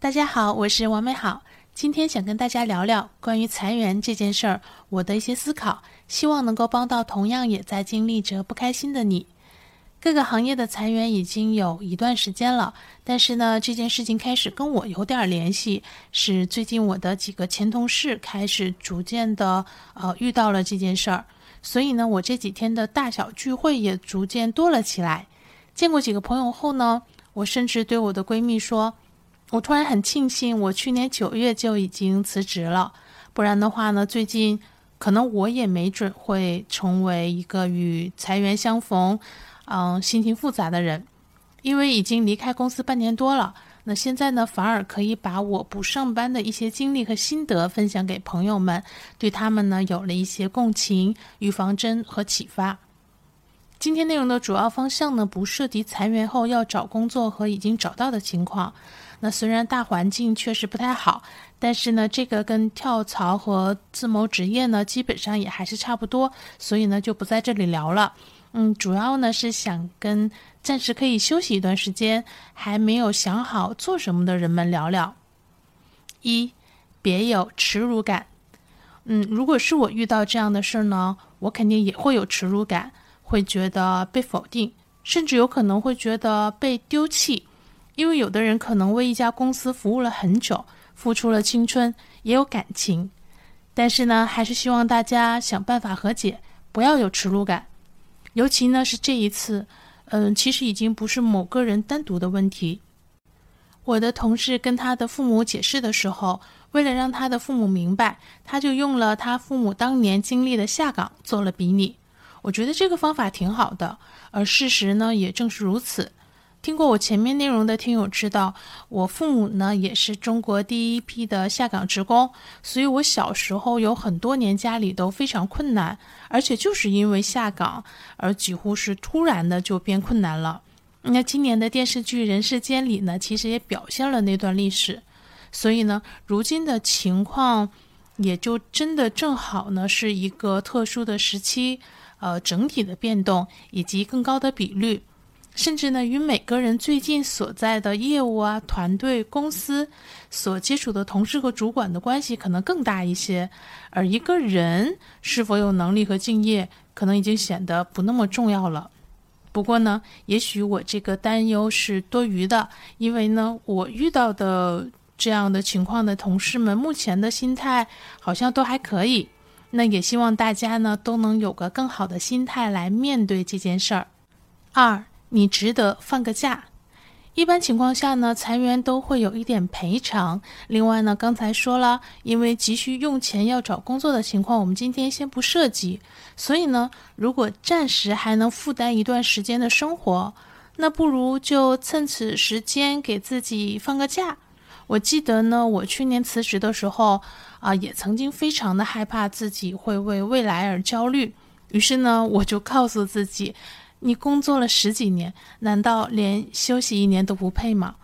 大家好，我是王美好，今天想跟大家聊聊关于裁员这件事儿，我的一些思考，希望能够帮到同样也在经历着不开心的你。各个行业的裁员已经有一段时间了，但是呢，这件事情开始跟我有点联系，是最近我的几个前同事开始逐渐的呃遇到了这件事儿，所以呢，我这几天的大小聚会也逐渐多了起来。见过几个朋友后呢，我甚至对我的闺蜜说，我突然很庆幸我去年九月就已经辞职了，不然的话呢，最近可能我也没准会成为一个与裁员相逢。嗯，心情复杂的人，因为已经离开公司半年多了，那现在呢，反而可以把我不上班的一些经历和心得分享给朋友们，对他们呢有了一些共情、预防针和启发。今天内容的主要方向呢，不涉及裁员后要找工作和已经找到的情况。那虽然大环境确实不太好，但是呢，这个跟跳槽和自谋职业呢，基本上也还是差不多，所以呢，就不在这里聊了。嗯，主要呢是想跟暂时可以休息一段时间，还没有想好做什么的人们聊聊。一，别有耻辱感。嗯，如果是我遇到这样的事儿呢，我肯定也会有耻辱感，会觉得被否定，甚至有可能会觉得被丢弃。因为有的人可能为一家公司服务了很久，付出了青春，也有感情。但是呢，还是希望大家想办法和解，不要有耻辱感。尤其呢是这一次，嗯，其实已经不是某个人单独的问题。我的同事跟他的父母解释的时候，为了让他的父母明白，他就用了他父母当年经历的下岗做了比拟。我觉得这个方法挺好的，而事实呢也正是如此。听过我前面内容的听友知道，我父母呢也是中国第一批的下岗职工，所以我小时候有很多年家里都非常困难，而且就是因为下岗而几乎是突然的就变困难了。那今年的电视剧《人世间》里呢，其实也表现了那段历史，所以呢，如今的情况也就真的正好呢是一个特殊的时期，呃，整体的变动以及更高的比率。甚至呢，与每个人最近所在的业务啊、团队、公司所接触的同事和主管的关系可能更大一些，而一个人是否有能力和敬业，可能已经显得不那么重要了。不过呢，也许我这个担忧是多余的，因为呢，我遇到的这样的情况的同事们，目前的心态好像都还可以。那也希望大家呢，都能有个更好的心态来面对这件事儿。二。你值得放个假。一般情况下呢，裁员都会有一点赔偿。另外呢，刚才说了，因为急需用钱要找工作的情况，我们今天先不涉及。所以呢，如果暂时还能负担一段时间的生活，那不如就趁此时间给自己放个假。我记得呢，我去年辞职的时候啊，也曾经非常的害怕自己会为未来而焦虑。于是呢，我就告诉自己。你工作了十几年，难道连休息一年都不配吗？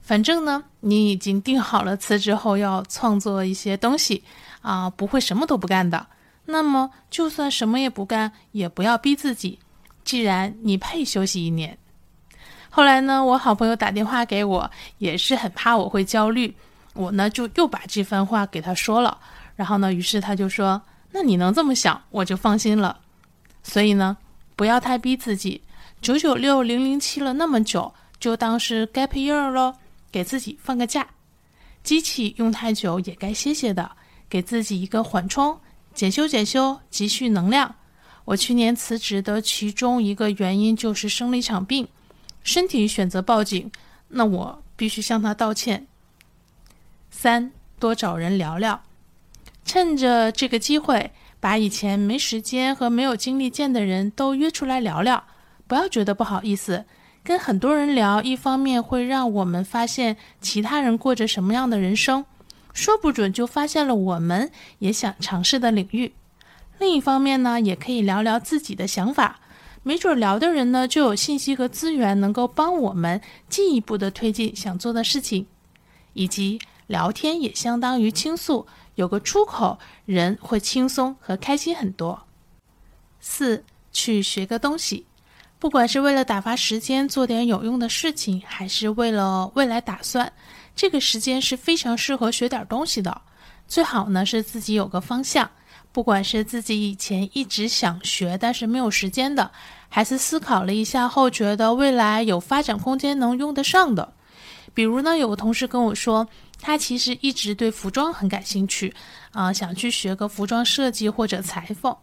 反正呢，你已经定好了辞职后要创作一些东西啊，不会什么都不干的。那么，就算什么也不干，也不要逼自己。既然你配休息一年。后来呢，我好朋友打电话给我，也是很怕我会焦虑。我呢，就又把这番话给他说了。然后呢，于是他就说：“那你能这么想，我就放心了。”所以呢。不要太逼自己，九九六零零七了那么久，就当是 gap year 咯，给自己放个假。机器用太久也该歇歇的，给自己一个缓冲，检修检修，积蓄能量。我去年辞职的其中一个原因就是生了一场病，身体选择报警，那我必须向他道歉。三，多找人聊聊，趁着这个机会。把以前没时间和没有精力见的人都约出来聊聊，不要觉得不好意思。跟很多人聊，一方面会让我们发现其他人过着什么样的人生，说不准就发现了我们也想尝试的领域。另一方面呢，也可以聊聊自己的想法，没准聊的人呢就有信息和资源能够帮我们进一步的推进想做的事情，以及聊天也相当于倾诉。有个出口，人会轻松和开心很多。四，去学个东西，不管是为了打发时间做点有用的事情，还是为了未来打算，这个时间是非常适合学点东西的。最好呢是自己有个方向，不管是自己以前一直想学但是没有时间的，还是思考了一下后觉得未来有发展空间能用得上的。比如呢，有个同事跟我说，他其实一直对服装很感兴趣，啊，想去学个服装设计或者裁缝。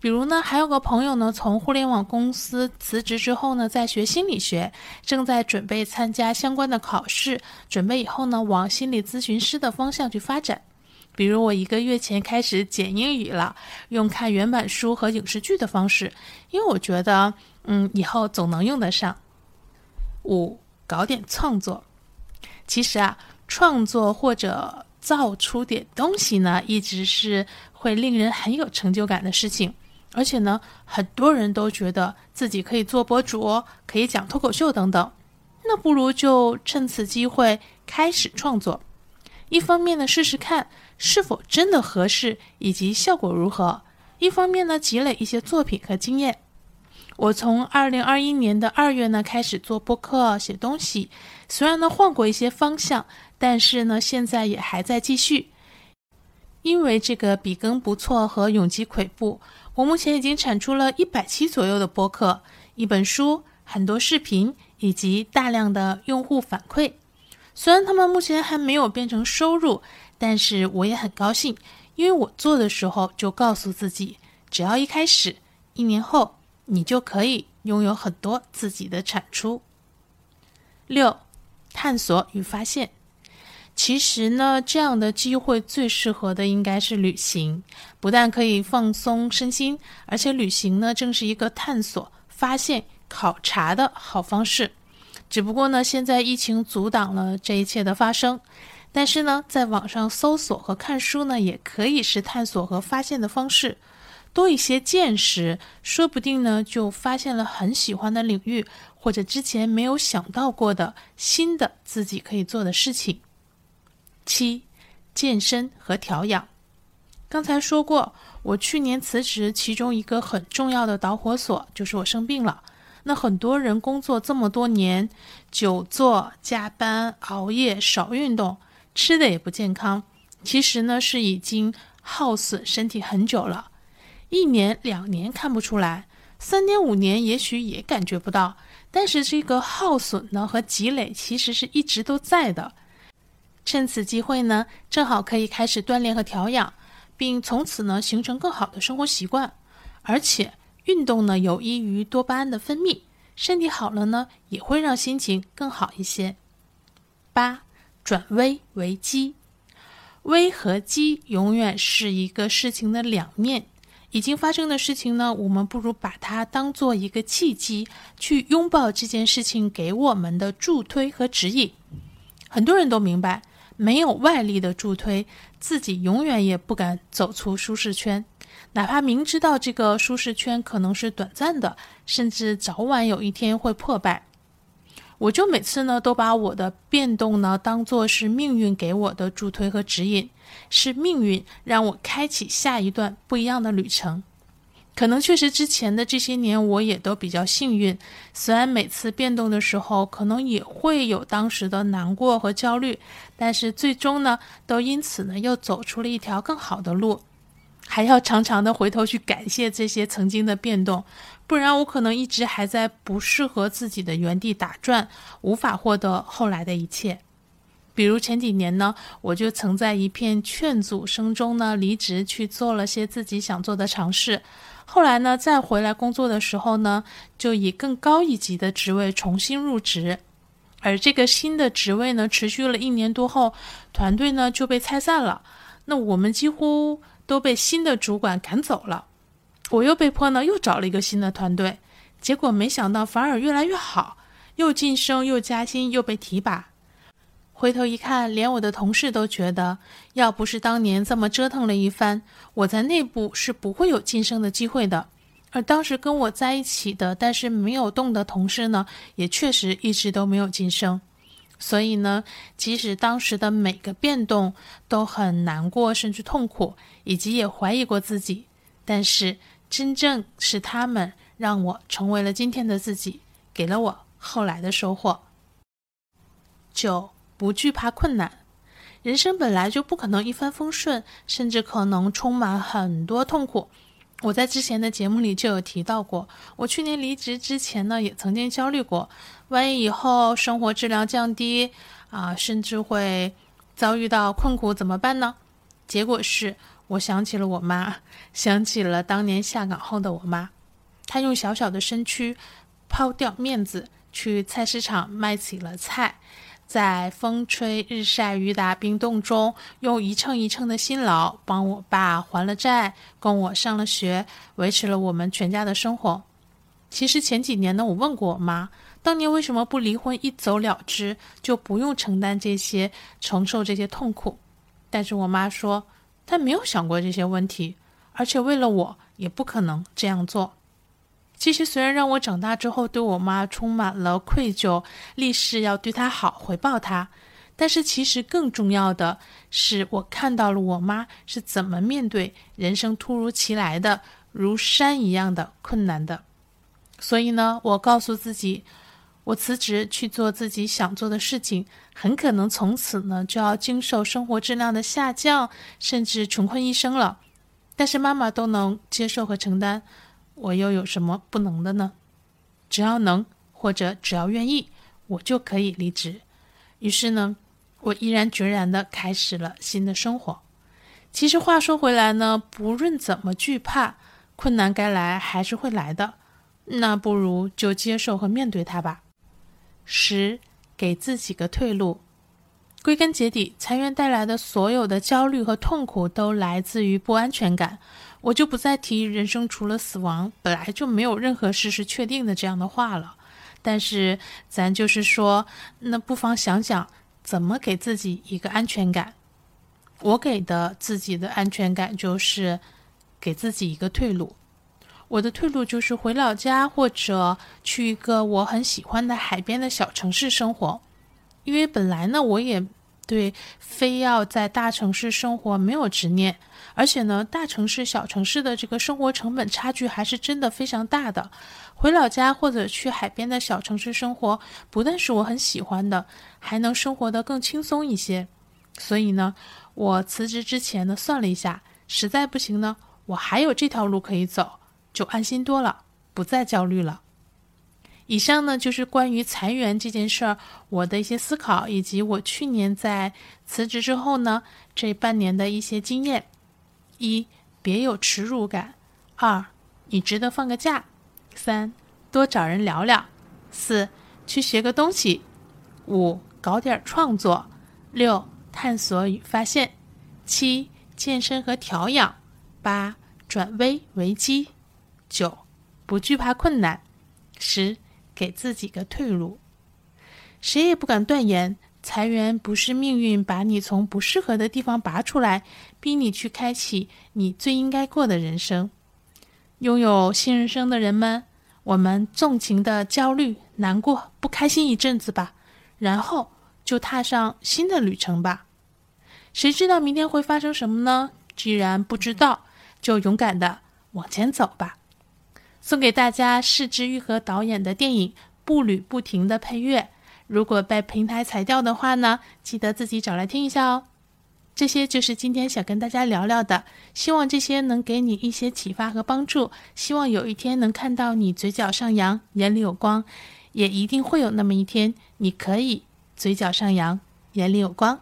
比如呢，还有个朋友呢，从互联网公司辞职之后呢，在学心理学，正在准备参加相关的考试，准备以后呢，往心理咨询师的方向去发展。比如我一个月前开始剪英语了，用看原版书和影视剧的方式，因为我觉得，嗯，以后总能用得上。五，搞点创作。其实啊，创作或者造出点东西呢，一直是会令人很有成就感的事情。而且呢，很多人都觉得自己可以做博主，可以讲脱口秀等等。那不如就趁此机会开始创作。一方面呢，试试看是否真的合适以及效果如何；一方面呢，积累一些作品和经验。我从二零二一年的二月呢开始做播客写东西，虽然呢换过一些方向，但是呢现在也还在继续。因为这个笔耕不错和永吉跬步，我目前已经产出了一百期左右的播客、一本书、很多视频以及大量的用户反馈。虽然他们目前还没有变成收入，但是我也很高兴，因为我做的时候就告诉自己，只要一开始，一年后。你就可以拥有很多自己的产出。六，探索与发现。其实呢，这样的机会最适合的应该是旅行，不但可以放松身心，而且旅行呢，正是一个探索、发现、考察的好方式。只不过呢，现在疫情阻挡了这一切的发生。但是呢，在网上搜索和看书呢，也可以是探索和发现的方式。多一些见识，说不定呢就发现了很喜欢的领域，或者之前没有想到过的新的自己可以做的事情。七，健身和调养。刚才说过，我去年辞职，其中一个很重要的导火索就是我生病了。那很多人工作这么多年，久坐、加班、熬夜、少运动，吃的也不健康，其实呢是已经耗损身体很久了。一年两年看不出来，三年五年也许也感觉不到，但是这个耗损呢和积累其实是一直都在的。趁此机会呢，正好可以开始锻炼和调养，并从此呢形成更好的生活习惯。而且运动呢有益于多巴胺的分泌，身体好了呢也会让心情更好一些。八，转危为机，危和机永远是一个事情的两面。已经发生的事情呢，我们不如把它当做一个契机，去拥抱这件事情给我们的助推和指引。很多人都明白，没有外力的助推，自己永远也不敢走出舒适圈，哪怕明知道这个舒适圈可能是短暂的，甚至早晚有一天会破败。我就每次呢，都把我的变动呢当做是命运给我的助推和指引，是命运让我开启下一段不一样的旅程。可能确实之前的这些年我也都比较幸运，虽然每次变动的时候可能也会有当时的难过和焦虑，但是最终呢，都因此呢又走出了一条更好的路。还要常常的回头去感谢这些曾经的变动，不然我可能一直还在不适合自己的原地打转，无法获得后来的一切。比如前几年呢，我就曾在一片劝阻声中呢离职去做了些自己想做的尝试，后来呢再回来工作的时候呢，就以更高一级的职位重新入职，而这个新的职位呢持续了一年多后，团队呢就被拆散了，那我们几乎。都被新的主管赶走了，我又被迫呢又找了一个新的团队，结果没想到反而越来越好，又晋升又加薪又被提拔。回头一看，连我的同事都觉得，要不是当年这么折腾了一番，我在内部是不会有晋升的机会的。而当时跟我在一起的但是没有动的同事呢，也确实一直都没有晋升。所以呢，即使当时的每个变动都很难过，甚至痛苦，以及也怀疑过自己，但是真正是他们让我成为了今天的自己，给了我后来的收获。九，不惧怕困难。人生本来就不可能一帆风顺，甚至可能充满很多痛苦。我在之前的节目里就有提到过，我去年离职之前呢，也曾经焦虑过，万一以后生活质量降低啊，甚至会遭遇到困苦怎么办呢？结果是我想起了我妈，想起了当年下岗后的我妈，她用小小的身躯抛掉面子，去菜市场卖起了菜。在风吹日晒雨打冰冻中，用一秤一秤的辛劳帮我爸还了债，供我上了学，维持了我们全家的生活。其实前几年呢，我问过我妈，当年为什么不离婚一走了之，就不用承担这些、承受这些痛苦？但是我妈说，她没有想过这些问题，而且为了我，也不可能这样做。其实，虽然让我长大之后对我妈充满了愧疚，立誓要对她好，回报她，但是其实更重要的是，我看到了我妈是怎么面对人生突如其来的如山一样的困难的。所以呢，我告诉自己，我辞职去做自己想做的事情，很可能从此呢就要经受生活质量的下降，甚至穷困一生了。但是妈妈都能接受和承担。我又有什么不能的呢？只要能，或者只要愿意，我就可以离职。于是呢，我毅然决然的开始了新的生活。其实话说回来呢，不论怎么惧怕，困难该来还是会来的。那不如就接受和面对它吧。十，给自己个退路。归根结底，裁员带来的所有的焦虑和痛苦，都来自于不安全感。我就不再提人生除了死亡本来就没有任何事是确定的这样的话了，但是咱就是说，那不妨想想怎么给自己一个安全感。我给的自己的安全感就是给自己一个退路。我的退路就是回老家或者去一个我很喜欢的海边的小城市生活，因为本来呢我也。对，非要在大城市生活没有执念，而且呢，大城市、小城市的这个生活成本差距还是真的非常大的。回老家或者去海边的小城市生活，不但是我很喜欢的，还能生活的更轻松一些。所以呢，我辞职之前呢，算了一下，实在不行呢，我还有这条路可以走，就安心多了，不再焦虑了。以上呢就是关于裁员这件事儿我的一些思考，以及我去年在辞职之后呢这半年的一些经验。一，别有耻辱感；二，你值得放个假；三，多找人聊聊；四，去学个东西；五，搞点创作；六，探索与发现；七，健身和调养；八，转危为机；九，不惧怕困难；十。给自己个退路，谁也不敢断言裁员不是命运把你从不适合的地方拔出来，逼你去开启你最应该过的人生。拥有新人生的人们，我们纵情的焦虑、难过、不开心一阵子吧，然后就踏上新的旅程吧。谁知道明天会发生什么呢？既然不知道，就勇敢的往前走吧。送给大家是之愈合导演的电影《步履不停》的配乐。如果被平台裁掉的话呢，记得自己找来听一下哦。这些就是今天想跟大家聊聊的，希望这些能给你一些启发和帮助。希望有一天能看到你嘴角上扬，眼里有光，也一定会有那么一天，你可以嘴角上扬，眼里有光。